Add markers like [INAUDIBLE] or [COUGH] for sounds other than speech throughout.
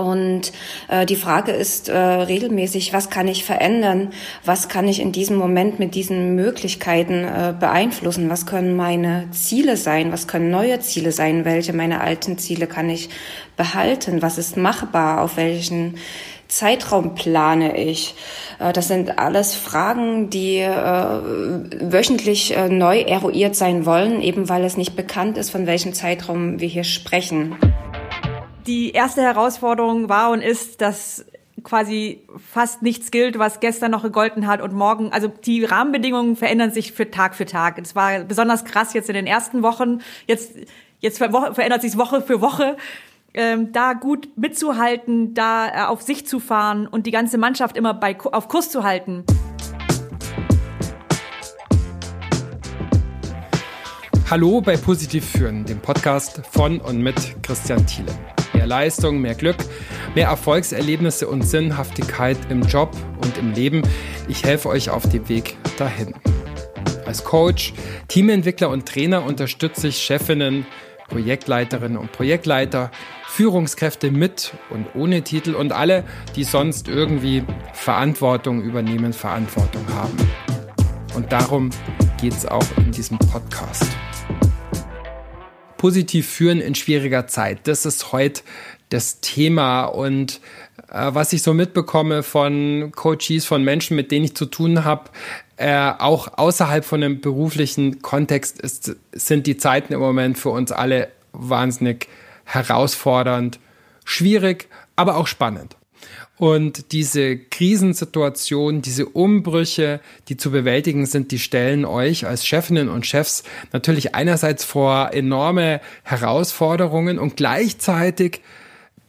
Und äh, die Frage ist äh, regelmäßig, was kann ich verändern? Was kann ich in diesem Moment mit diesen Möglichkeiten äh, beeinflussen? Was können meine Ziele sein? Was können neue Ziele sein? Welche meine alten Ziele kann ich behalten? Was ist machbar? Auf welchen Zeitraum plane ich? Äh, das sind alles Fragen, die äh, wöchentlich äh, neu eruiert sein wollen, eben weil es nicht bekannt ist, von welchem Zeitraum wir hier sprechen. Die erste Herausforderung war und ist, dass quasi fast nichts gilt, was gestern noch gegolten hat und morgen. Also die Rahmenbedingungen verändern sich für Tag für Tag. Es war besonders krass jetzt in den ersten Wochen. Jetzt, jetzt verändert sich Woche für Woche. Ähm, da gut mitzuhalten, da äh, auf sich zu fahren und die ganze Mannschaft immer bei, auf Kurs zu halten. Hallo bei Positiv Führen, dem Podcast von und mit Christian Thiele. Mehr Leistung, mehr Glück, mehr Erfolgserlebnisse und Sinnhaftigkeit im Job und im Leben. Ich helfe euch auf dem Weg dahin. Als Coach, Teamentwickler und Trainer unterstütze ich Chefinnen, Projektleiterinnen und Projektleiter, Führungskräfte mit und ohne Titel und alle, die sonst irgendwie Verantwortung übernehmen, Verantwortung haben. Und darum geht es auch in diesem Podcast positiv führen in schwieriger Zeit. Das ist heute das Thema und äh, was ich so mitbekomme von Coaches, von Menschen, mit denen ich zu tun habe, äh, auch außerhalb von einem beruflichen Kontext ist, sind die Zeiten im Moment für uns alle wahnsinnig herausfordernd, schwierig, aber auch spannend. Und diese Krisensituation, diese Umbrüche, die zu bewältigen sind, die stellen euch als Chefinnen und Chefs natürlich einerseits vor enorme Herausforderungen und gleichzeitig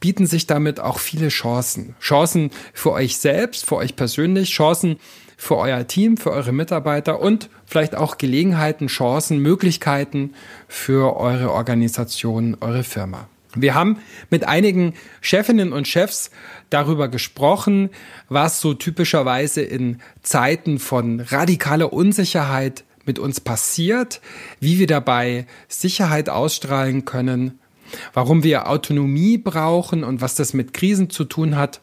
bieten sich damit auch viele Chancen. Chancen für euch selbst, für euch persönlich, Chancen für euer Team, für eure Mitarbeiter und vielleicht auch Gelegenheiten, Chancen, Möglichkeiten für eure Organisation, eure Firma. Wir haben mit einigen Chefinnen und Chefs darüber gesprochen, was so typischerweise in Zeiten von radikaler Unsicherheit mit uns passiert, wie wir dabei Sicherheit ausstrahlen können, warum wir Autonomie brauchen und was das mit Krisen zu tun hat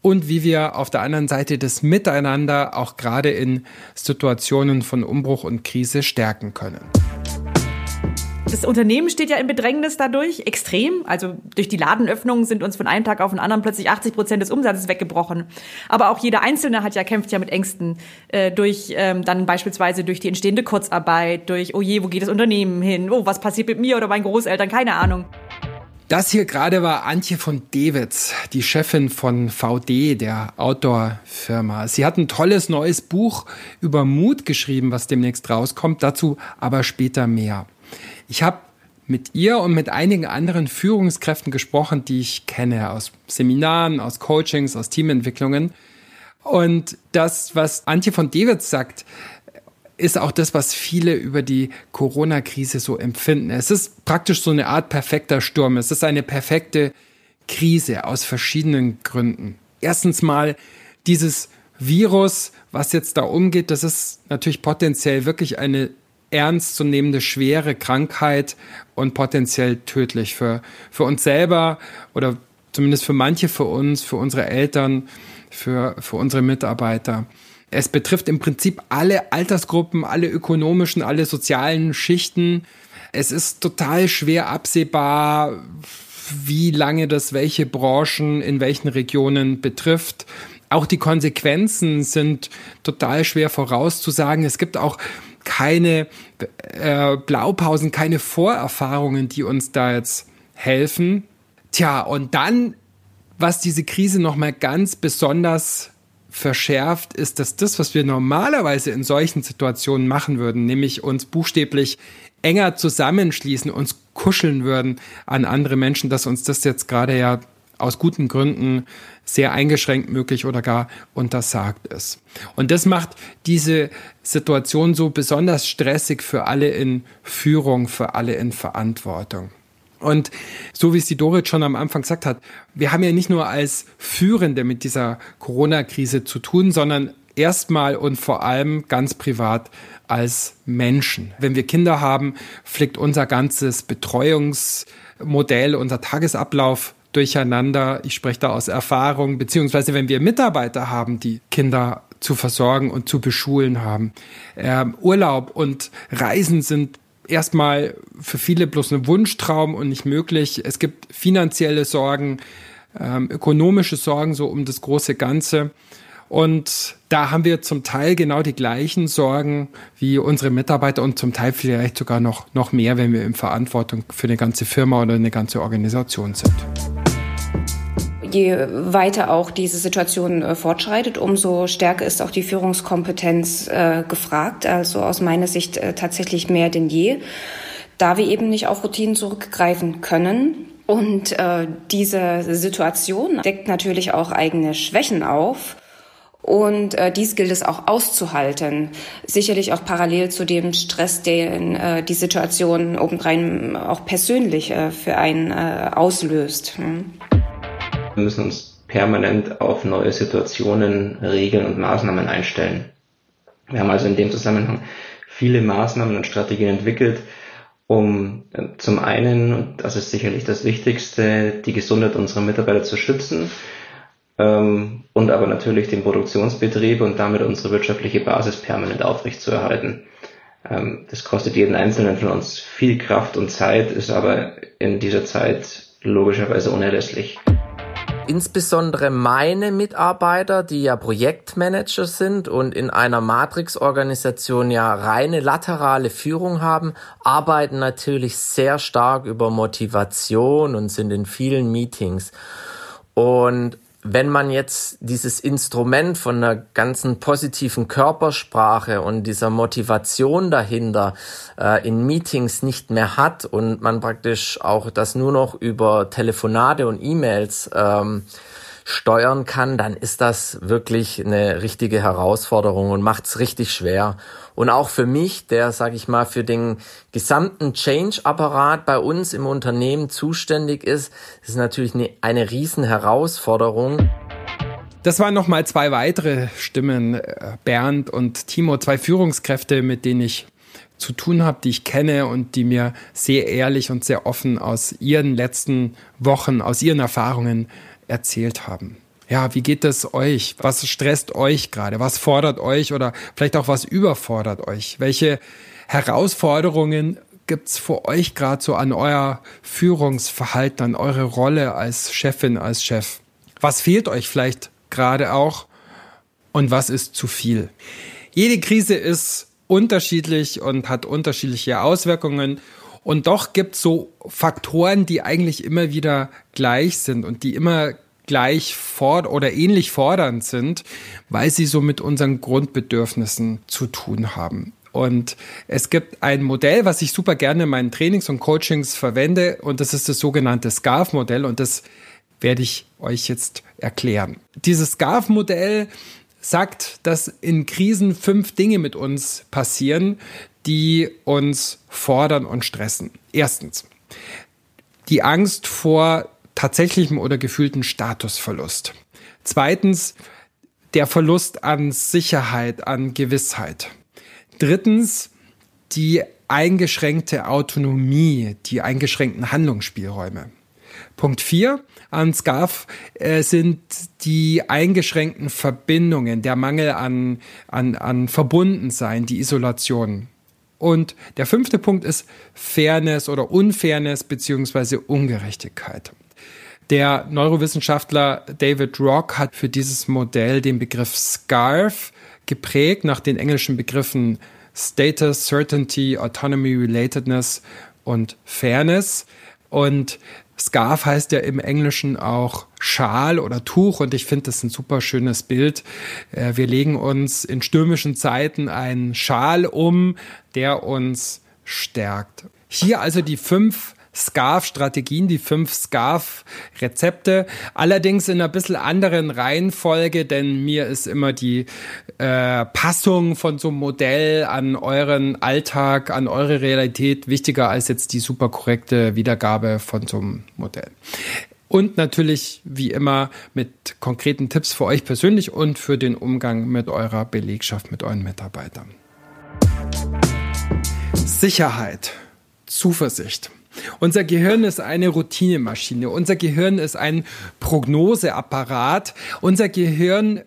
und wie wir auf der anderen Seite das Miteinander auch gerade in Situationen von Umbruch und Krise stärken können. Das Unternehmen steht ja in Bedrängnis dadurch, extrem. Also durch die Ladenöffnungen sind uns von einem Tag auf den anderen plötzlich 80 Prozent des Umsatzes weggebrochen. Aber auch jeder Einzelne hat ja kämpft ja mit Ängsten äh, durch ähm, dann beispielsweise durch die entstehende Kurzarbeit, durch oh je, wo geht das Unternehmen hin? Oh, was passiert mit mir oder meinen Großeltern? Keine Ahnung. Das hier gerade war Antje von Dewitz, die Chefin von VD, der Outdoor-Firma. Sie hat ein tolles neues Buch über Mut geschrieben, was demnächst rauskommt. Dazu aber später mehr. Ich habe mit ihr und mit einigen anderen Führungskräften gesprochen, die ich kenne aus Seminaren, aus Coachings, aus Teamentwicklungen. Und das, was Antje von Dewitz sagt, ist auch das, was viele über die Corona-Krise so empfinden. Es ist praktisch so eine Art perfekter Sturm. Es ist eine perfekte Krise aus verschiedenen Gründen. Erstens mal dieses Virus, was jetzt da umgeht, das ist natürlich potenziell wirklich eine ernstzunehmende schwere Krankheit und potenziell tödlich für, für uns selber oder zumindest für manche für uns, für unsere Eltern, für, für unsere Mitarbeiter. Es betrifft im Prinzip alle Altersgruppen, alle ökonomischen, alle sozialen Schichten. Es ist total schwer absehbar, wie lange das welche Branchen in welchen Regionen betrifft. Auch die Konsequenzen sind total schwer vorauszusagen. Es gibt auch keine äh, Blaupausen, keine Vorerfahrungen, die uns da jetzt helfen. Tja, und dann, was diese Krise nochmal ganz besonders verschärft, ist, dass das, was wir normalerweise in solchen Situationen machen würden, nämlich uns buchstäblich enger zusammenschließen, uns kuscheln würden an andere Menschen, dass uns das jetzt gerade ja aus guten Gründen sehr eingeschränkt möglich oder gar untersagt ist. Und das macht diese Situation so besonders stressig für alle in Führung, für alle in Verantwortung. Und so wie es die Dorit schon am Anfang gesagt hat, wir haben ja nicht nur als Führende mit dieser Corona-Krise zu tun, sondern erstmal und vor allem ganz privat als Menschen. Wenn wir Kinder haben, fliegt unser ganzes Betreuungsmodell, unser Tagesablauf durcheinander. Ich spreche da aus Erfahrung, beziehungsweise wenn wir Mitarbeiter haben, die Kinder zu versorgen und zu beschulen haben. Ähm, Urlaub und Reisen sind erstmal für viele bloß ein Wunschtraum und nicht möglich. Es gibt finanzielle Sorgen, ähm, ökonomische Sorgen so um das große Ganze. Und da haben wir zum Teil genau die gleichen Sorgen wie unsere Mitarbeiter und zum Teil vielleicht sogar noch, noch mehr, wenn wir in Verantwortung für eine ganze Firma oder eine ganze Organisation sind. Je weiter auch diese Situation äh, fortschreitet, umso stärker ist auch die Führungskompetenz äh, gefragt. Also aus meiner Sicht äh, tatsächlich mehr denn je, da wir eben nicht auf Routinen zurückgreifen können. Und äh, diese Situation deckt natürlich auch eigene Schwächen auf. Und äh, dies gilt es auch auszuhalten. Sicherlich auch parallel zu dem Stress, den äh, die Situation obendrein auch persönlich äh, für einen äh, auslöst. Hm. Wir müssen uns permanent auf neue Situationen, Regeln und Maßnahmen einstellen. Wir haben also in dem Zusammenhang viele Maßnahmen und Strategien entwickelt, um äh, zum einen, und das ist sicherlich das Wichtigste, die Gesundheit unserer Mitarbeiter zu schützen ähm, und aber natürlich den Produktionsbetrieb und damit unsere wirtschaftliche Basis permanent aufrechtzuerhalten. Ähm, das kostet jeden Einzelnen von uns viel Kraft und Zeit, ist aber in dieser Zeit logischerweise unerlässlich. Insbesondere meine Mitarbeiter, die ja Projektmanager sind und in einer Matrix-Organisation ja reine laterale Führung haben, arbeiten natürlich sehr stark über Motivation und sind in vielen Meetings. Und wenn man jetzt dieses Instrument von einer ganzen positiven Körpersprache und dieser Motivation dahinter äh, in Meetings nicht mehr hat und man praktisch auch das nur noch über Telefonate und E-Mails ähm, steuern kann, dann ist das wirklich eine richtige Herausforderung und macht es richtig schwer. Und auch für mich, der, sage ich mal, für den gesamten Change-Apparat bei uns im Unternehmen zuständig ist, ist natürlich eine, eine riesen Herausforderung. Das waren nochmal zwei weitere Stimmen, äh, Bernd und Timo, zwei Führungskräfte, mit denen ich zu tun habe, die ich kenne und die mir sehr ehrlich und sehr offen aus ihren letzten Wochen, aus ihren Erfahrungen erzählt haben. Ja, wie geht es euch? Was stresst euch gerade? Was fordert euch oder vielleicht auch was überfordert euch? Welche Herausforderungen gibt es für euch gerade so an euer Führungsverhalten, an eure Rolle als Chefin, als Chef? Was fehlt euch vielleicht gerade auch und was ist zu viel? Jede Krise ist unterschiedlich und hat unterschiedliche Auswirkungen und doch gibt es so Faktoren, die eigentlich immer wieder gleich sind und die immer gleich ford oder ähnlich fordernd sind, weil sie so mit unseren Grundbedürfnissen zu tun haben. Und es gibt ein Modell, was ich super gerne in meinen Trainings und Coachings verwende, und das ist das sogenannte SCARF-Modell, und das werde ich euch jetzt erklären. Dieses SCARF-Modell sagt, dass in Krisen fünf Dinge mit uns passieren, die uns fordern und stressen. Erstens, die Angst vor tatsächlichem oder gefühlten Statusverlust. Zweitens, der Verlust an Sicherheit, an Gewissheit. Drittens, die eingeschränkte Autonomie, die eingeschränkten Handlungsspielräume. Punkt 4 an SCAF äh, sind die eingeschränkten Verbindungen, der Mangel an, an, an Verbundensein, die Isolation. Und der fünfte Punkt ist Fairness oder Unfairness beziehungsweise Ungerechtigkeit. Der Neurowissenschaftler David Rock hat für dieses Modell den Begriff SCARF geprägt nach den englischen Begriffen Status, Certainty, Autonomy, Relatedness und Fairness. Und Scarf heißt ja im Englischen auch Schal oder Tuch und ich finde das ein super schönes Bild. Äh, wir legen uns in stürmischen Zeiten einen Schal um, der uns stärkt. Hier also die fünf Scarf-Strategien, die fünf Scarf-Rezepte. Allerdings in einer bisschen anderen Reihenfolge, denn mir ist immer die äh, Passung von so einem Modell an euren Alltag, an eure Realität wichtiger als jetzt die super korrekte Wiedergabe von so einem Modell. Und natürlich, wie immer, mit konkreten Tipps für euch persönlich und für den Umgang mit eurer Belegschaft, mit euren Mitarbeitern. Sicherheit, Zuversicht. Unser Gehirn ist eine Routinemaschine. Unser Gehirn ist ein Prognoseapparat. Unser Gehirn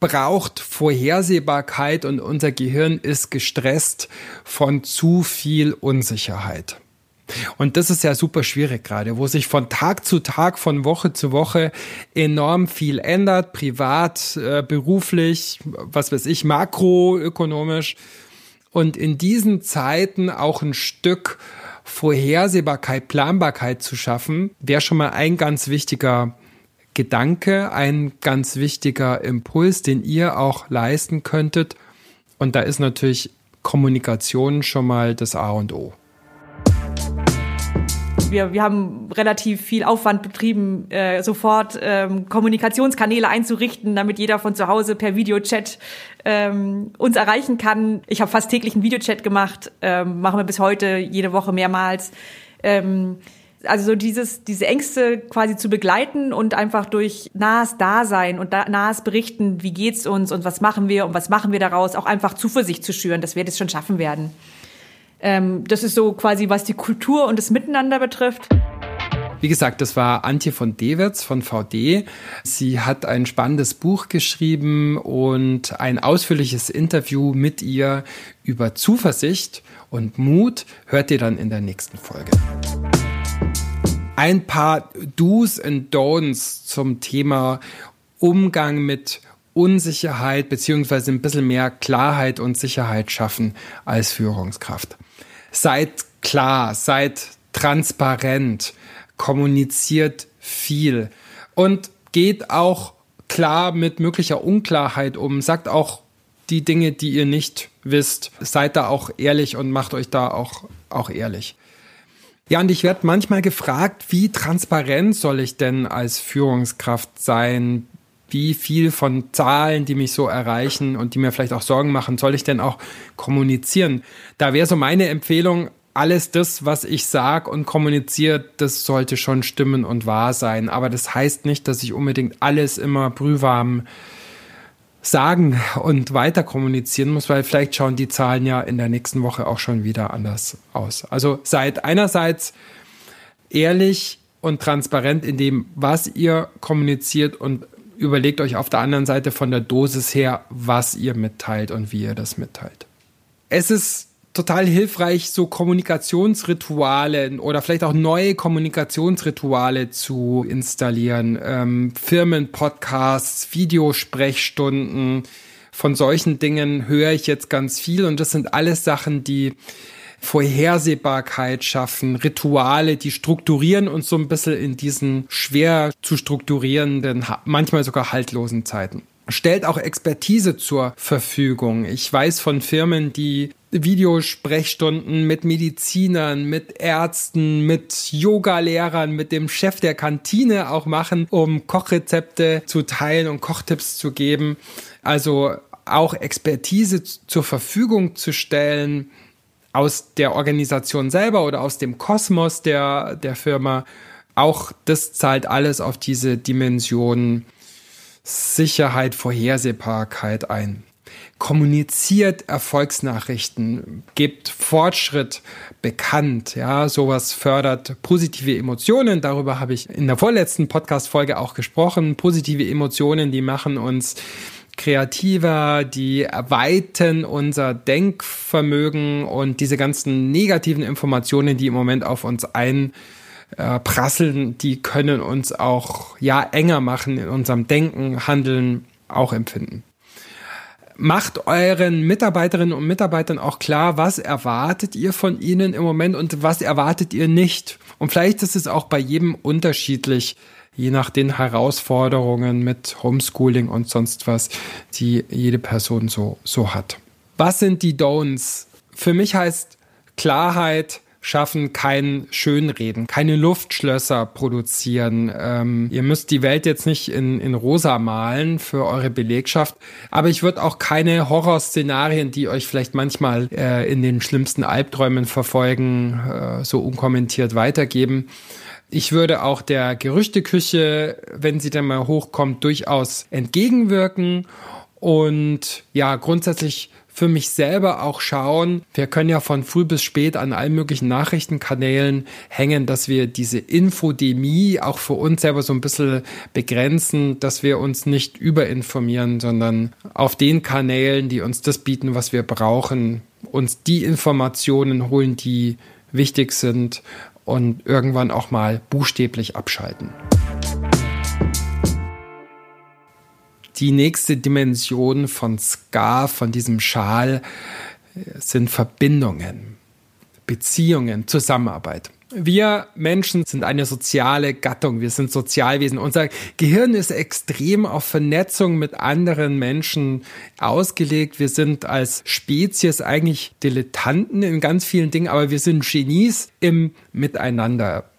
braucht Vorhersehbarkeit und unser Gehirn ist gestresst von zu viel Unsicherheit. Und das ist ja super schwierig gerade, wo sich von Tag zu Tag, von Woche zu Woche enorm viel ändert, privat, äh, beruflich, was weiß ich, makroökonomisch. Und in diesen Zeiten auch ein Stück Vorhersehbarkeit, Planbarkeit zu schaffen, wäre schon mal ein ganz wichtiger Gedanke, ein ganz wichtiger Impuls, den ihr auch leisten könntet. Und da ist natürlich Kommunikation schon mal das A und O wir, wir haben relativ viel Aufwand betrieben, äh, sofort ähm, Kommunikationskanäle einzurichten, damit jeder von zu Hause per Videochat ähm, uns erreichen kann. Ich habe fast täglich einen Videochat gemacht, ähm, machen wir bis heute jede Woche mehrmals. Ähm, also so dieses, diese Ängste quasi zu begleiten und einfach durch nahes Dasein und da, nahes Berichten, wie geht's uns und was machen wir und was machen wir daraus, auch einfach Zuversicht zu schüren, dass wir das schon schaffen werden. Ähm, das ist so quasi, was die Kultur und das Miteinander betrifft. Wie gesagt, das war Antje von Dewitz von VD. Sie hat ein spannendes Buch geschrieben und ein ausführliches Interview mit ihr über Zuversicht und Mut hört ihr dann in der nächsten Folge. Ein paar Do's and Don'ts zum Thema Umgang mit Unsicherheit beziehungsweise ein bisschen mehr Klarheit und Sicherheit schaffen als Führungskraft seid klar, seid transparent, kommuniziert viel und geht auch klar mit möglicher Unklarheit um, sagt auch die Dinge, die ihr nicht wisst, seid da auch ehrlich und macht euch da auch, auch ehrlich. Ja, und ich werde manchmal gefragt, wie transparent soll ich denn als Führungskraft sein? Wie viel von Zahlen, die mich so erreichen und die mir vielleicht auch Sorgen machen, soll ich denn auch kommunizieren? Da wäre so meine Empfehlung, alles das, was ich sage und kommuniziere, das sollte schon stimmen und wahr sein. Aber das heißt nicht, dass ich unbedingt alles immer brühwarm sagen und weiter kommunizieren muss, weil vielleicht schauen die Zahlen ja in der nächsten Woche auch schon wieder anders aus. Also seid einerseits ehrlich und transparent in dem, was ihr kommuniziert und überlegt euch auf der anderen Seite von der Dosis her, was ihr mitteilt und wie ihr das mitteilt. Es ist total hilfreich, so Kommunikationsrituale oder vielleicht auch neue Kommunikationsrituale zu installieren. Ähm, Firmenpodcasts, Videosprechstunden. Von solchen Dingen höre ich jetzt ganz viel und das sind alles Sachen, die Vorhersehbarkeit schaffen, Rituale, die strukturieren uns so ein bisschen in diesen schwer zu strukturierenden, manchmal sogar haltlosen Zeiten stellt auch Expertise zur Verfügung. Ich weiß von Firmen, die Videosprechstunden mit Medizinern, mit Ärzten, mit Yogalehrern, mit dem Chef der Kantine auch machen, um Kochrezepte zu teilen und Kochtipps zu geben. Also auch Expertise zur Verfügung zu stellen, aus der Organisation selber oder aus dem Kosmos der, der Firma. Auch das zahlt alles auf diese Dimension Sicherheit, Vorhersehbarkeit ein. Kommuniziert Erfolgsnachrichten, gebt Fortschritt bekannt, ja, sowas fördert positive Emotionen. Darüber habe ich in der vorletzten Podcast-Folge auch gesprochen. Positive Emotionen, die machen uns kreativer, die erweitern unser Denkvermögen und diese ganzen negativen Informationen, die im Moment auf uns einprasseln, äh, die können uns auch ja enger machen in unserem Denken, Handeln, auch empfinden. Macht euren Mitarbeiterinnen und Mitarbeitern auch klar, was erwartet ihr von ihnen im Moment und was erwartet ihr nicht. Und vielleicht ist es auch bei jedem unterschiedlich, je nach den Herausforderungen mit Homeschooling und sonst was, die jede Person so, so hat. Was sind die Don'ts? Für mich heißt Klarheit, schaffen, kein Schönreden, keine Luftschlösser produzieren. Ähm, ihr müsst die Welt jetzt nicht in, in rosa malen für eure Belegschaft, aber ich würde auch keine Horrorszenarien, die euch vielleicht manchmal äh, in den schlimmsten Albträumen verfolgen, äh, so unkommentiert weitergeben. Ich würde auch der Gerüchteküche, wenn sie dann mal hochkommt, durchaus entgegenwirken und ja, grundsätzlich für mich selber auch schauen. Wir können ja von früh bis spät an allen möglichen Nachrichtenkanälen hängen, dass wir diese Infodemie auch für uns selber so ein bisschen begrenzen, dass wir uns nicht überinformieren, sondern auf den Kanälen, die uns das bieten, was wir brauchen, uns die Informationen holen, die wichtig sind und irgendwann auch mal buchstäblich abschalten. Die nächste Dimension von Ska, von diesem Schal, sind Verbindungen, Beziehungen, Zusammenarbeit. Wir Menschen sind eine soziale Gattung, wir sind Sozialwesen. Unser Gehirn ist extrem auf Vernetzung mit anderen Menschen ausgelegt. Wir sind als Spezies eigentlich Dilettanten in ganz vielen Dingen, aber wir sind Genies im Miteinander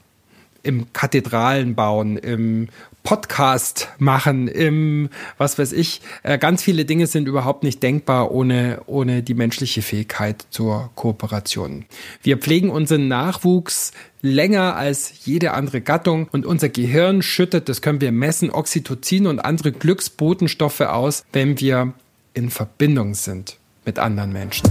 im Kathedralen bauen, im Podcast machen, im, was weiß ich, äh, ganz viele Dinge sind überhaupt nicht denkbar ohne, ohne die menschliche Fähigkeit zur Kooperation. Wir pflegen unseren Nachwuchs länger als jede andere Gattung und unser Gehirn schüttet, das können wir messen, Oxytocin und andere Glücksbotenstoffe aus, wenn wir in Verbindung sind mit anderen Menschen.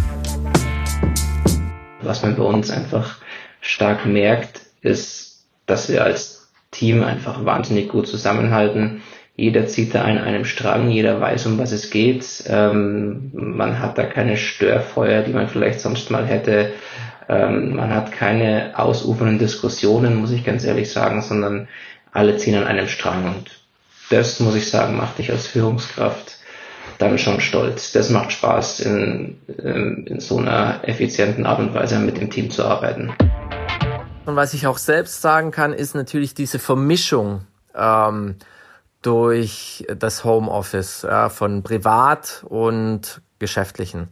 Was man bei uns einfach stark merkt, ist, dass wir als Team einfach wahnsinnig gut zusammenhalten. Jeder zieht da an einem Strang, jeder weiß, um was es geht. Ähm, man hat da keine Störfeuer, die man vielleicht sonst mal hätte. Ähm, man hat keine ausufernden Diskussionen, muss ich ganz ehrlich sagen, sondern alle ziehen an einem Strang. Und das, muss ich sagen, macht dich als Führungskraft dann schon stolz. Das macht Spaß, in, in, in so einer effizienten Art und Weise mit dem Team zu arbeiten. Und was ich auch selbst sagen kann, ist natürlich diese Vermischung ähm, durch das Homeoffice ja, von privat und geschäftlichen.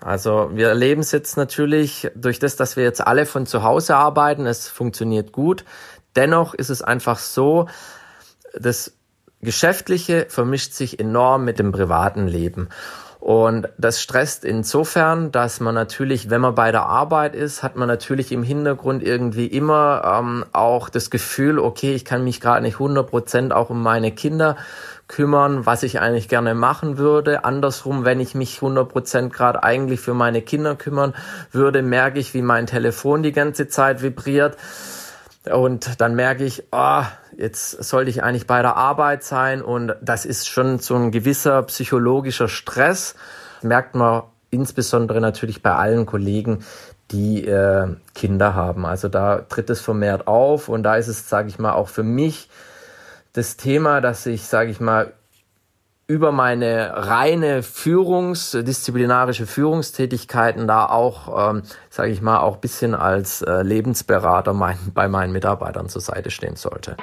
Also wir erleben es jetzt natürlich durch das, dass wir jetzt alle von zu Hause arbeiten, es funktioniert gut. Dennoch ist es einfach so, das Geschäftliche vermischt sich enorm mit dem privaten Leben. Und das stresst insofern, dass man natürlich, wenn man bei der Arbeit ist, hat man natürlich im Hintergrund irgendwie immer ähm, auch das Gefühl, okay, ich kann mich gerade nicht 100 Prozent auch um meine Kinder kümmern, was ich eigentlich gerne machen würde. Andersrum, wenn ich mich 100 Prozent gerade eigentlich für meine Kinder kümmern würde, merke ich, wie mein Telefon die ganze Zeit vibriert. Und dann merke ich, oh, jetzt sollte ich eigentlich bei der Arbeit sein und das ist schon so ein gewisser psychologischer Stress. merkt man insbesondere natürlich bei allen Kollegen, die äh, Kinder haben. Also da tritt es vermehrt auf und da ist es, sage ich mal, auch für mich das Thema, dass ich, sage ich mal, über meine reine Führungs, Führungstätigkeiten da auch, ähm, sage ich mal, auch bisschen als äh, Lebensberater mein, [LAUGHS] bei meinen Mitarbeitern zur Seite stehen sollte.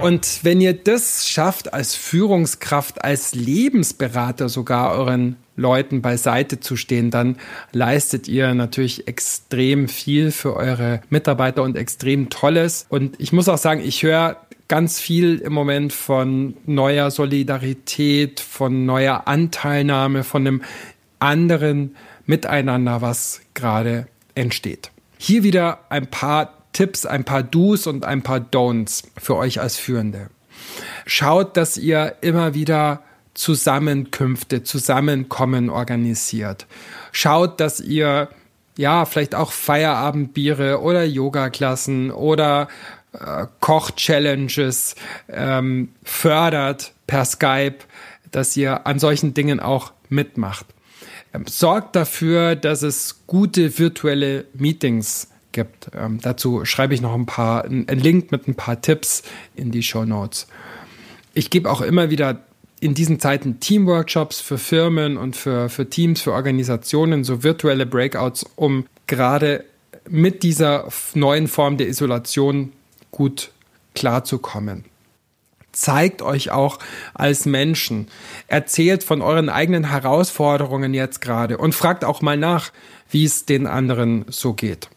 Und wenn ihr das schafft, als Führungskraft, als Lebensberater sogar euren Leuten beiseite zu stehen, dann leistet ihr natürlich extrem viel für eure Mitarbeiter und extrem Tolles. Und ich muss auch sagen, ich höre ganz viel im Moment von neuer Solidarität, von neuer Anteilnahme, von einem anderen Miteinander, was gerade entsteht. Hier wieder ein paar Tipps, ein paar Do's und ein paar Don'ts für euch als Führende. Schaut, dass ihr immer wieder Zusammenkünfte, Zusammenkommen organisiert. Schaut, dass ihr ja, vielleicht auch Feierabendbiere oder Yoga-Klassen oder äh, Koch-Challenges ähm, fördert per Skype, dass ihr an solchen Dingen auch mitmacht. Ähm, sorgt dafür, dass es gute virtuelle Meetings gibt. Ähm, dazu schreibe ich noch ein paar, einen Link mit ein paar Tipps in die Show Notes. Ich gebe auch immer wieder in diesen Zeiten Teamworkshops für Firmen und für, für Teams, für Organisationen, so virtuelle Breakouts, um gerade mit dieser neuen Form der Isolation gut klarzukommen. Zeigt euch auch als Menschen. Erzählt von euren eigenen Herausforderungen jetzt gerade und fragt auch mal nach, wie es den anderen so geht.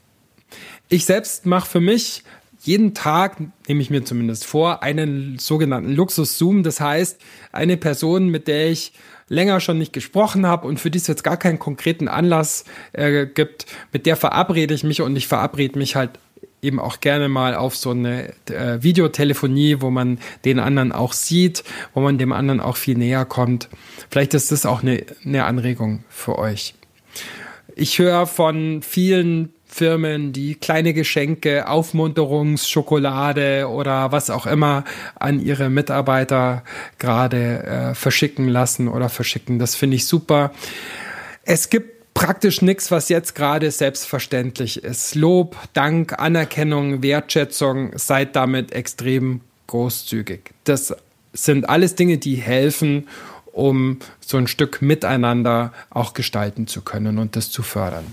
Ich selbst mache für mich jeden Tag, nehme ich mir zumindest vor, einen sogenannten Luxus-Zoom. Das heißt, eine Person, mit der ich länger schon nicht gesprochen habe und für die es jetzt gar keinen konkreten Anlass äh, gibt, mit der verabrede ich mich und ich verabrede mich halt eben auch gerne mal auf so eine äh, Videotelefonie, wo man den anderen auch sieht, wo man dem anderen auch viel näher kommt. Vielleicht ist das auch eine, eine Anregung für euch. Ich höre von vielen Firmen, die kleine Geschenke, Aufmunterungsschokolade oder was auch immer an ihre Mitarbeiter gerade äh, verschicken lassen oder verschicken. Das finde ich super. Es gibt praktisch nichts, was jetzt gerade selbstverständlich ist. Lob, Dank, Anerkennung, Wertschätzung, seid damit extrem großzügig. Das sind alles Dinge, die helfen, um so ein Stück miteinander auch gestalten zu können und das zu fördern.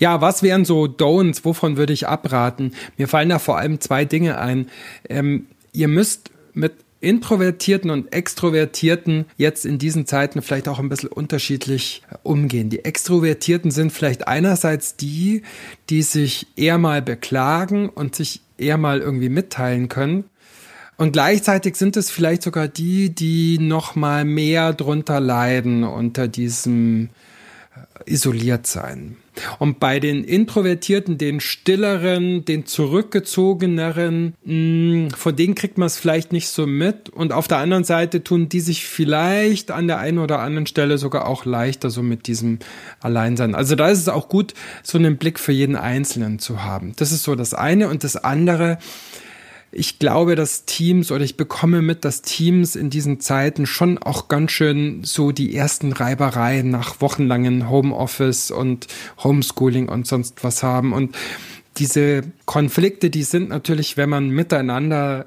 Ja, was wären so Don'ts? Wovon würde ich abraten? Mir fallen da vor allem zwei Dinge ein. Ähm, ihr müsst mit Introvertierten und Extrovertierten jetzt in diesen Zeiten vielleicht auch ein bisschen unterschiedlich umgehen. Die Extrovertierten sind vielleicht einerseits die, die sich eher mal beklagen und sich eher mal irgendwie mitteilen können. Und gleichzeitig sind es vielleicht sogar die, die noch mal mehr drunter leiden unter diesem isoliert sein. Und bei den Introvertierten, den stilleren, den zurückgezogeneren, mh, mm, von denen kriegt man es vielleicht nicht so mit. Und auf der anderen Seite tun die sich vielleicht an der einen oder anderen Stelle sogar auch leichter so mit diesem Alleinsein. Also da ist es auch gut, so einen Blick für jeden Einzelnen zu haben. Das ist so das eine. Und das andere, ich glaube, dass Teams oder ich bekomme mit, dass Teams in diesen Zeiten schon auch ganz schön so die ersten Reibereien nach wochenlangen Homeoffice und Homeschooling und sonst was haben. Und diese Konflikte, die sind natürlich, wenn man miteinander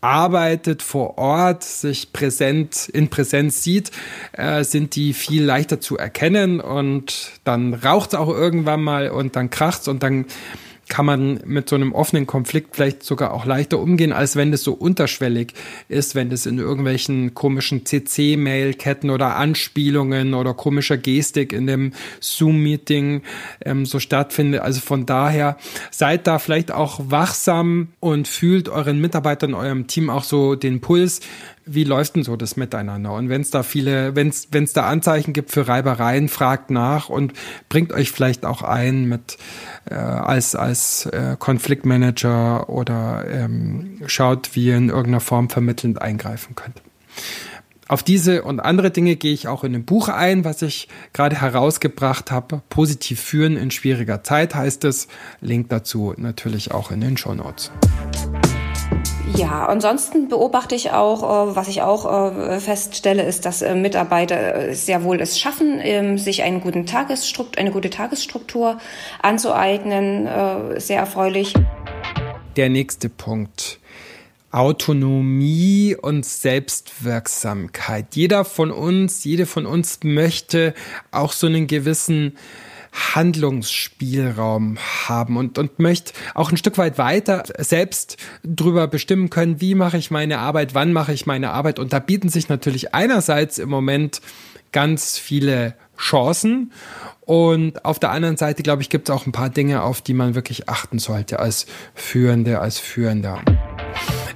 arbeitet vor Ort, sich präsent in Präsenz sieht, äh, sind die viel leichter zu erkennen und dann raucht es auch irgendwann mal und dann kracht's und dann kann man mit so einem offenen Konflikt vielleicht sogar auch leichter umgehen, als wenn es so unterschwellig ist, wenn es in irgendwelchen komischen CC-Mail-Ketten oder Anspielungen oder komischer Gestik in dem Zoom-Meeting ähm, so stattfindet. Also von daher seid da vielleicht auch wachsam und fühlt euren Mitarbeitern, eurem Team auch so den Puls wie läuft denn so das miteinander? Und wenn es da viele, wenn es da Anzeichen gibt für Reibereien, fragt nach und bringt euch vielleicht auch ein mit äh, als als äh, Konfliktmanager oder ähm, schaut, wie ihr in irgendeiner Form vermittelnd eingreifen könnt. Auf diese und andere Dinge gehe ich auch in dem Buch ein, was ich gerade herausgebracht habe. Positiv führen in schwieriger Zeit heißt es. Link dazu natürlich auch in den Show Notes. Ja, ansonsten beobachte ich auch, äh, was ich auch äh, feststelle, ist, dass äh, Mitarbeiter sehr wohl es schaffen, ähm, sich einen guten Tagesstruktur, eine gute Tagesstruktur anzueignen. Sehr erfreulich. Der nächste Punkt. Autonomie und Selbstwirksamkeit. Jeder von uns, jede von uns möchte auch so einen gewissen Handlungsspielraum haben und, und möchte auch ein Stück weit weiter selbst drüber bestimmen können, wie mache ich meine Arbeit, wann mache ich meine Arbeit. Und da bieten sich natürlich einerseits im Moment ganz viele Chancen und auf der anderen Seite, glaube ich, gibt es auch ein paar Dinge, auf die man wirklich achten sollte als Führende, als Führender.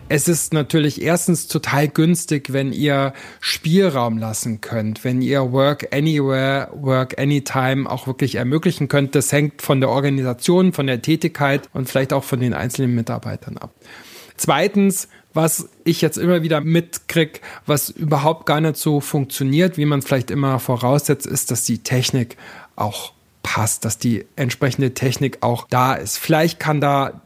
Es ist natürlich erstens total günstig, wenn ihr Spielraum lassen könnt, wenn ihr Work Anywhere, Work Anytime auch wirklich ermöglichen könnt. Das hängt von der Organisation, von der Tätigkeit und vielleicht auch von den einzelnen Mitarbeitern ab. Zweitens, was ich jetzt immer wieder mitkrieg, was überhaupt gar nicht so funktioniert, wie man vielleicht immer voraussetzt, ist, dass die Technik auch passt, dass die entsprechende Technik auch da ist. Vielleicht kann da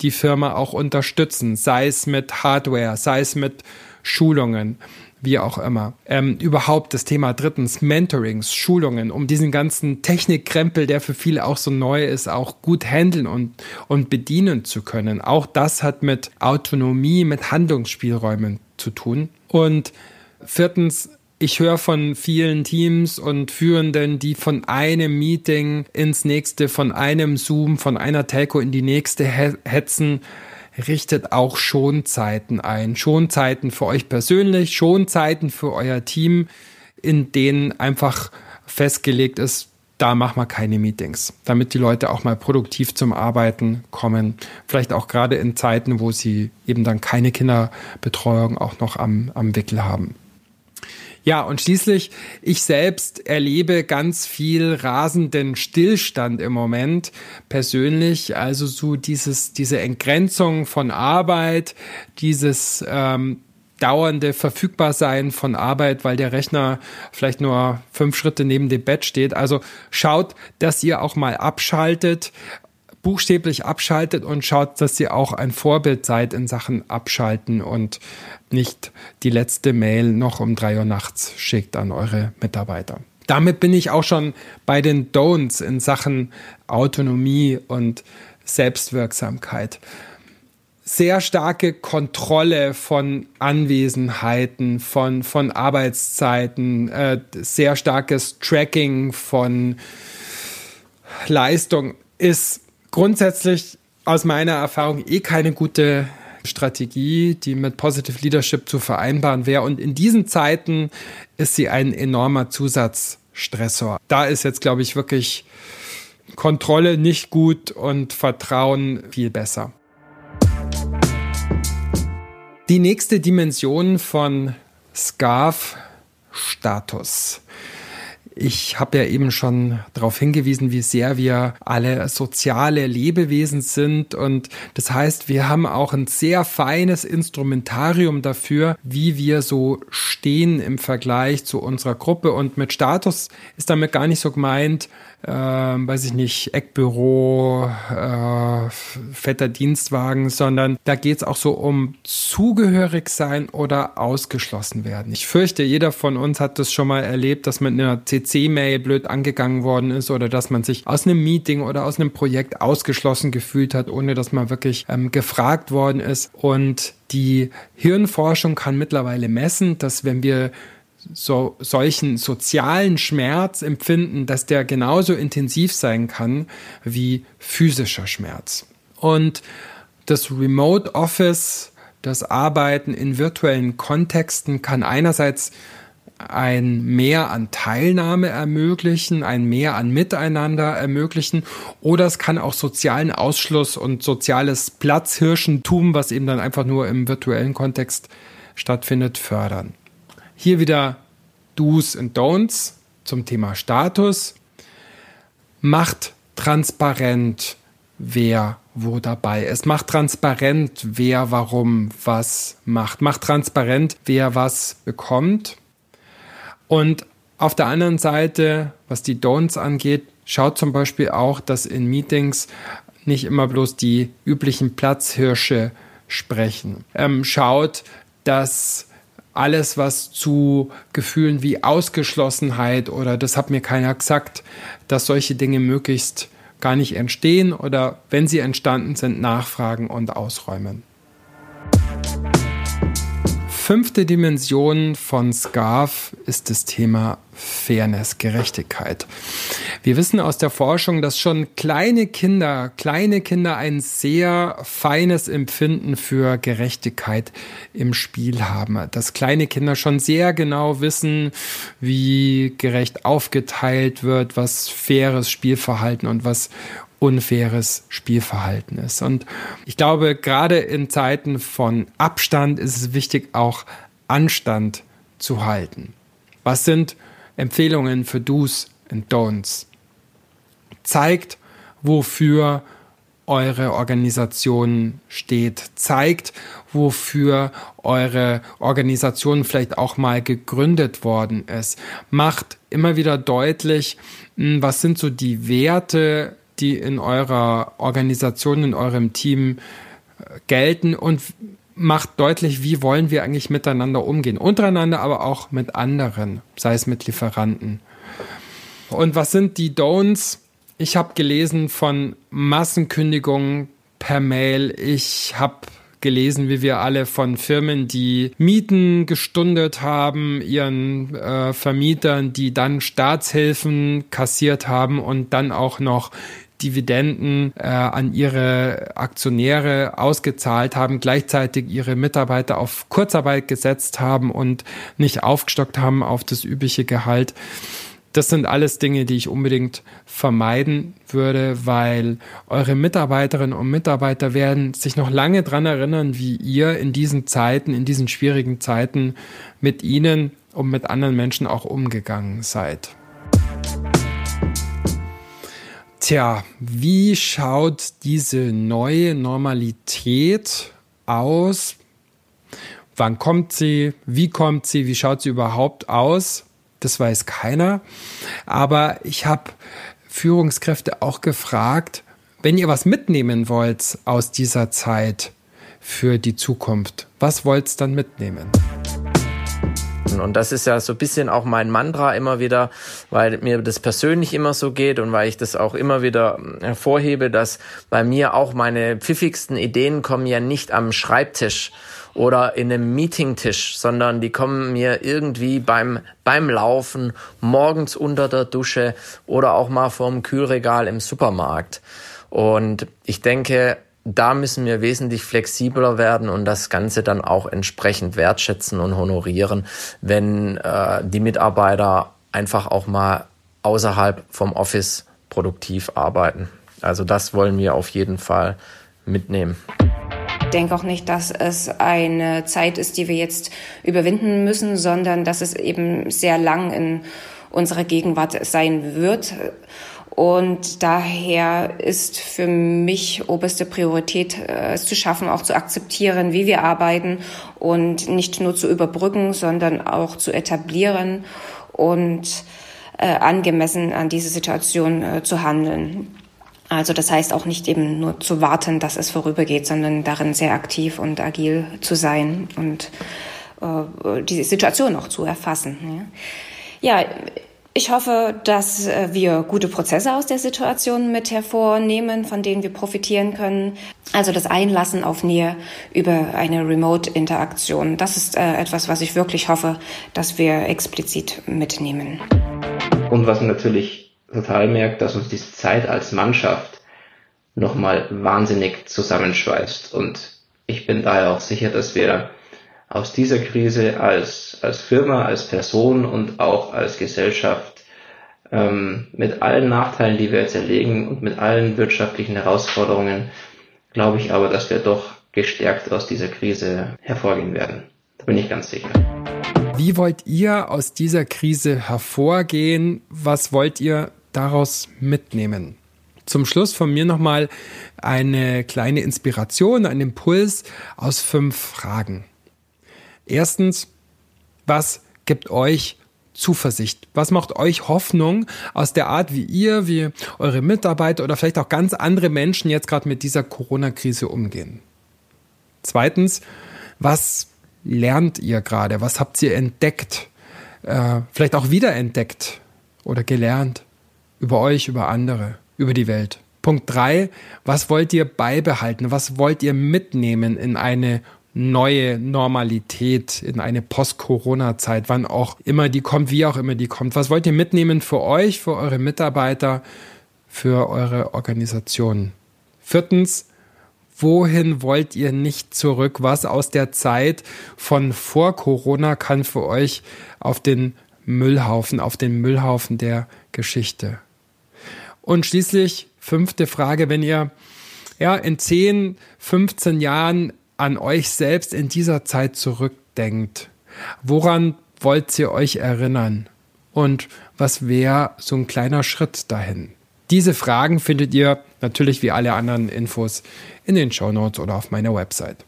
die Firma auch unterstützen, sei es mit Hardware, sei es mit Schulungen, wie auch immer. Ähm, überhaupt das Thema drittens Mentorings, Schulungen, um diesen ganzen Technikkrempel, der für viele auch so neu ist, auch gut handeln und, und bedienen zu können. Auch das hat mit Autonomie, mit Handlungsspielräumen zu tun. Und viertens ich höre von vielen Teams und Führenden, die von einem Meeting ins nächste, von einem Zoom, von einer Telco in die nächste hetzen. Richtet auch Schonzeiten ein. Schonzeiten für euch persönlich, Schonzeiten für euer Team, in denen einfach festgelegt ist, da machen wir keine Meetings, damit die Leute auch mal produktiv zum Arbeiten kommen. Vielleicht auch gerade in Zeiten, wo sie eben dann keine Kinderbetreuung auch noch am, am Wickel haben. Ja, und schließlich, ich selbst erlebe ganz viel rasenden Stillstand im Moment persönlich. Also so dieses, diese Entgrenzung von Arbeit, dieses ähm, dauernde Verfügbarsein von Arbeit, weil der Rechner vielleicht nur fünf Schritte neben dem Bett steht. Also schaut, dass ihr auch mal abschaltet, buchstäblich abschaltet und schaut, dass ihr auch ein Vorbild seid in Sachen Abschalten und nicht die letzte Mail noch um drei Uhr nachts schickt an eure Mitarbeiter. Damit bin ich auch schon bei den Don'ts in Sachen Autonomie und Selbstwirksamkeit sehr starke Kontrolle von Anwesenheiten, von, von Arbeitszeiten, äh, sehr starkes Tracking von Leistung ist grundsätzlich aus meiner Erfahrung eh keine gute Strategie, die mit Positive Leadership zu vereinbaren wäre. Und in diesen Zeiten ist sie ein enormer Zusatzstressor. Da ist jetzt, glaube ich, wirklich Kontrolle nicht gut und Vertrauen viel besser. Die nächste Dimension von Scarf Status. Ich habe ja eben schon darauf hingewiesen, wie sehr wir alle soziale Lebewesen sind. Und das heißt, wir haben auch ein sehr feines Instrumentarium dafür, wie wir so stehen im Vergleich zu unserer Gruppe. Und mit Status ist damit gar nicht so gemeint, äh, weiß ich nicht, Eckbüro, äh, fetter Dienstwagen, sondern da geht es auch so um zugehörig sein oder ausgeschlossen werden. Ich fürchte, jeder von uns hat das schon mal erlebt, dass man in einer CC-Mail blöd angegangen worden ist oder dass man sich aus einem Meeting oder aus einem Projekt ausgeschlossen gefühlt hat, ohne dass man wirklich ähm, gefragt worden ist. Und die Hirnforschung kann mittlerweile messen, dass wenn wir so, solchen sozialen Schmerz empfinden, dass der genauso intensiv sein kann wie physischer Schmerz. Und das Remote Office, das Arbeiten in virtuellen Kontexten kann einerseits ein Mehr an Teilnahme ermöglichen, ein Mehr an Miteinander ermöglichen oder es kann auch sozialen Ausschluss und soziales Platzhirschentum, was eben dann einfach nur im virtuellen Kontext stattfindet, fördern. Hier wieder Do's und Don'ts zum Thema Status. Macht transparent, wer wo dabei ist. Macht transparent, wer warum was macht. Macht transparent, wer was bekommt. Und auf der anderen Seite, was die Don'ts angeht, schaut zum Beispiel auch, dass in Meetings nicht immer bloß die üblichen Platzhirsche sprechen. Ähm, schaut, dass alles, was zu Gefühlen wie Ausgeschlossenheit oder das hat mir keiner gesagt, dass solche Dinge möglichst gar nicht entstehen oder wenn sie entstanden sind, nachfragen und ausräumen. Fünfte Dimension von SCARF ist das Thema Fairness, Gerechtigkeit. Wir wissen aus der Forschung, dass schon kleine Kinder, kleine Kinder ein sehr feines Empfinden für Gerechtigkeit im Spiel haben. Dass kleine Kinder schon sehr genau wissen, wie gerecht aufgeteilt wird, was faires Spielverhalten und was unfaires Spielverhalten ist. Und ich glaube, gerade in Zeiten von Abstand ist es wichtig, auch Anstand zu halten. Was sind Empfehlungen für Do's und Don'ts? Zeigt, wofür eure Organisation steht. Zeigt, wofür eure Organisation vielleicht auch mal gegründet worden ist. Macht immer wieder deutlich, hm, was sind so die Werte, die in eurer Organisation, in eurem Team äh, gelten und macht deutlich, wie wollen wir eigentlich miteinander umgehen. Untereinander, aber auch mit anderen, sei es mit Lieferanten. Und was sind die Don'ts? Ich habe gelesen von Massenkündigungen per Mail. Ich habe gelesen, wie wir alle von Firmen, die Mieten gestundet haben, ihren äh, Vermietern, die dann Staatshilfen kassiert haben und dann auch noch Dividenden äh, an ihre Aktionäre ausgezahlt haben, gleichzeitig ihre Mitarbeiter auf Kurzarbeit gesetzt haben und nicht aufgestockt haben auf das übliche Gehalt. Das sind alles Dinge, die ich unbedingt vermeiden würde, weil eure Mitarbeiterinnen und Mitarbeiter werden sich noch lange dran erinnern, wie ihr in diesen Zeiten, in diesen schwierigen Zeiten mit ihnen und mit anderen Menschen auch umgegangen seid. Tja, wie schaut diese neue Normalität aus? Wann kommt sie? Wie kommt sie? Wie schaut sie überhaupt aus? Das weiß keiner. Aber ich habe Führungskräfte auch gefragt, wenn ihr was mitnehmen wollt aus dieser Zeit für die Zukunft, was wollt ihr dann mitnehmen? Und das ist ja so ein bisschen auch mein Mantra immer wieder, weil mir das persönlich immer so geht und weil ich das auch immer wieder hervorhebe, dass bei mir auch meine pfiffigsten Ideen kommen ja nicht am Schreibtisch oder in einem Meetingtisch, sondern die kommen mir irgendwie beim, beim Laufen, morgens unter der Dusche oder auch mal vorm Kühlregal im Supermarkt. Und ich denke, da müssen wir wesentlich flexibler werden und das Ganze dann auch entsprechend wertschätzen und honorieren, wenn äh, die Mitarbeiter einfach auch mal außerhalb vom Office produktiv arbeiten. Also das wollen wir auf jeden Fall mitnehmen. Ich denke auch nicht, dass es eine Zeit ist, die wir jetzt überwinden müssen, sondern dass es eben sehr lang in unserer Gegenwart sein wird. Und daher ist für mich oberste Priorität, äh, es zu schaffen, auch zu akzeptieren, wie wir arbeiten und nicht nur zu überbrücken, sondern auch zu etablieren und äh, angemessen an diese Situation äh, zu handeln. Also das heißt auch nicht eben nur zu warten, dass es vorübergeht, sondern darin sehr aktiv und agil zu sein und äh, die Situation auch zu erfassen. Ja, ja ich hoffe, dass äh, wir gute Prozesse aus der Situation mit hervornehmen, von denen wir profitieren können. Also das Einlassen auf Nähe über eine Remote-Interaktion. Das ist äh, etwas, was ich wirklich hoffe, dass wir explizit mitnehmen. Und was natürlich total merkt, dass uns diese Zeit als Mannschaft nochmal wahnsinnig zusammenschweißt. Und ich bin daher auch sicher, dass wir aus dieser Krise als, als Firma, als Person und auch als Gesellschaft ähm, mit allen Nachteilen, die wir jetzt erlegen und mit allen wirtschaftlichen Herausforderungen, glaube ich aber, dass wir doch gestärkt aus dieser Krise hervorgehen werden. Da bin ich ganz sicher. Wie wollt ihr aus dieser Krise hervorgehen? Was wollt ihr daraus mitnehmen? Zum Schluss von mir nochmal eine kleine Inspiration, ein Impuls aus fünf Fragen. Erstens, was gibt euch Zuversicht? Was macht euch Hoffnung aus der Art, wie ihr, wie eure Mitarbeiter oder vielleicht auch ganz andere Menschen jetzt gerade mit dieser Corona-Krise umgehen? Zweitens, was lernt ihr gerade? Was habt ihr entdeckt? Äh, vielleicht auch wiederentdeckt oder gelernt über euch, über andere, über die Welt? Punkt drei, was wollt ihr beibehalten? Was wollt ihr mitnehmen in eine neue Normalität, in eine Post-Corona-Zeit, wann auch immer die kommt, wie auch immer die kommt. Was wollt ihr mitnehmen für euch, für eure Mitarbeiter, für eure Organisation? Viertens, wohin wollt ihr nicht zurück? Was aus der Zeit von vor Corona kann für euch auf den Müllhaufen, auf den Müllhaufen der Geschichte? Und schließlich fünfte Frage, wenn ihr ja in 10, 15 Jahren an euch selbst in dieser Zeit zurückdenkt, woran wollt ihr euch erinnern? Und was wäre so ein kleiner Schritt dahin? Diese Fragen findet ihr natürlich wie alle anderen Infos in den Show Notes oder auf meiner Website.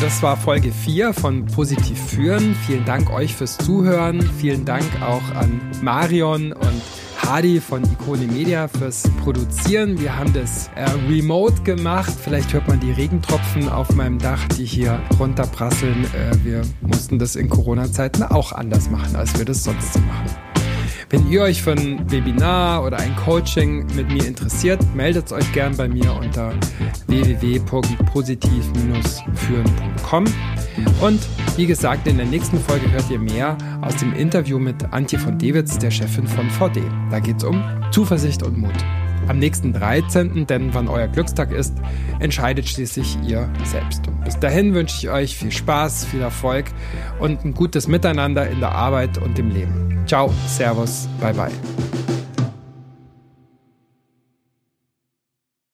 Das war Folge 4 von Positiv führen. Vielen Dank euch fürs Zuhören. Vielen Dank auch an Marion und Hadi von Ikone Media fürs Produzieren. Wir haben das äh, remote gemacht. Vielleicht hört man die Regentropfen auf meinem Dach, die hier runterprasseln. Äh, wir mussten das in Corona-Zeiten auch anders machen, als wir das sonst so machen. Wenn ihr euch für ein Webinar oder ein Coaching mit mir interessiert, meldet euch gern bei mir unter www.positiv-führen.com. Und wie gesagt, in der nächsten Folge hört ihr mehr aus dem Interview mit Antje von Dewitz, der Chefin von VD. Da geht es um Zuversicht und Mut. Am nächsten 13., denn wann euer Glückstag ist, entscheidet schließlich ihr selbst. Und bis dahin wünsche ich euch viel Spaß, viel Erfolg und ein gutes Miteinander in der Arbeit und im Leben. Ciao, Servus, bye bye.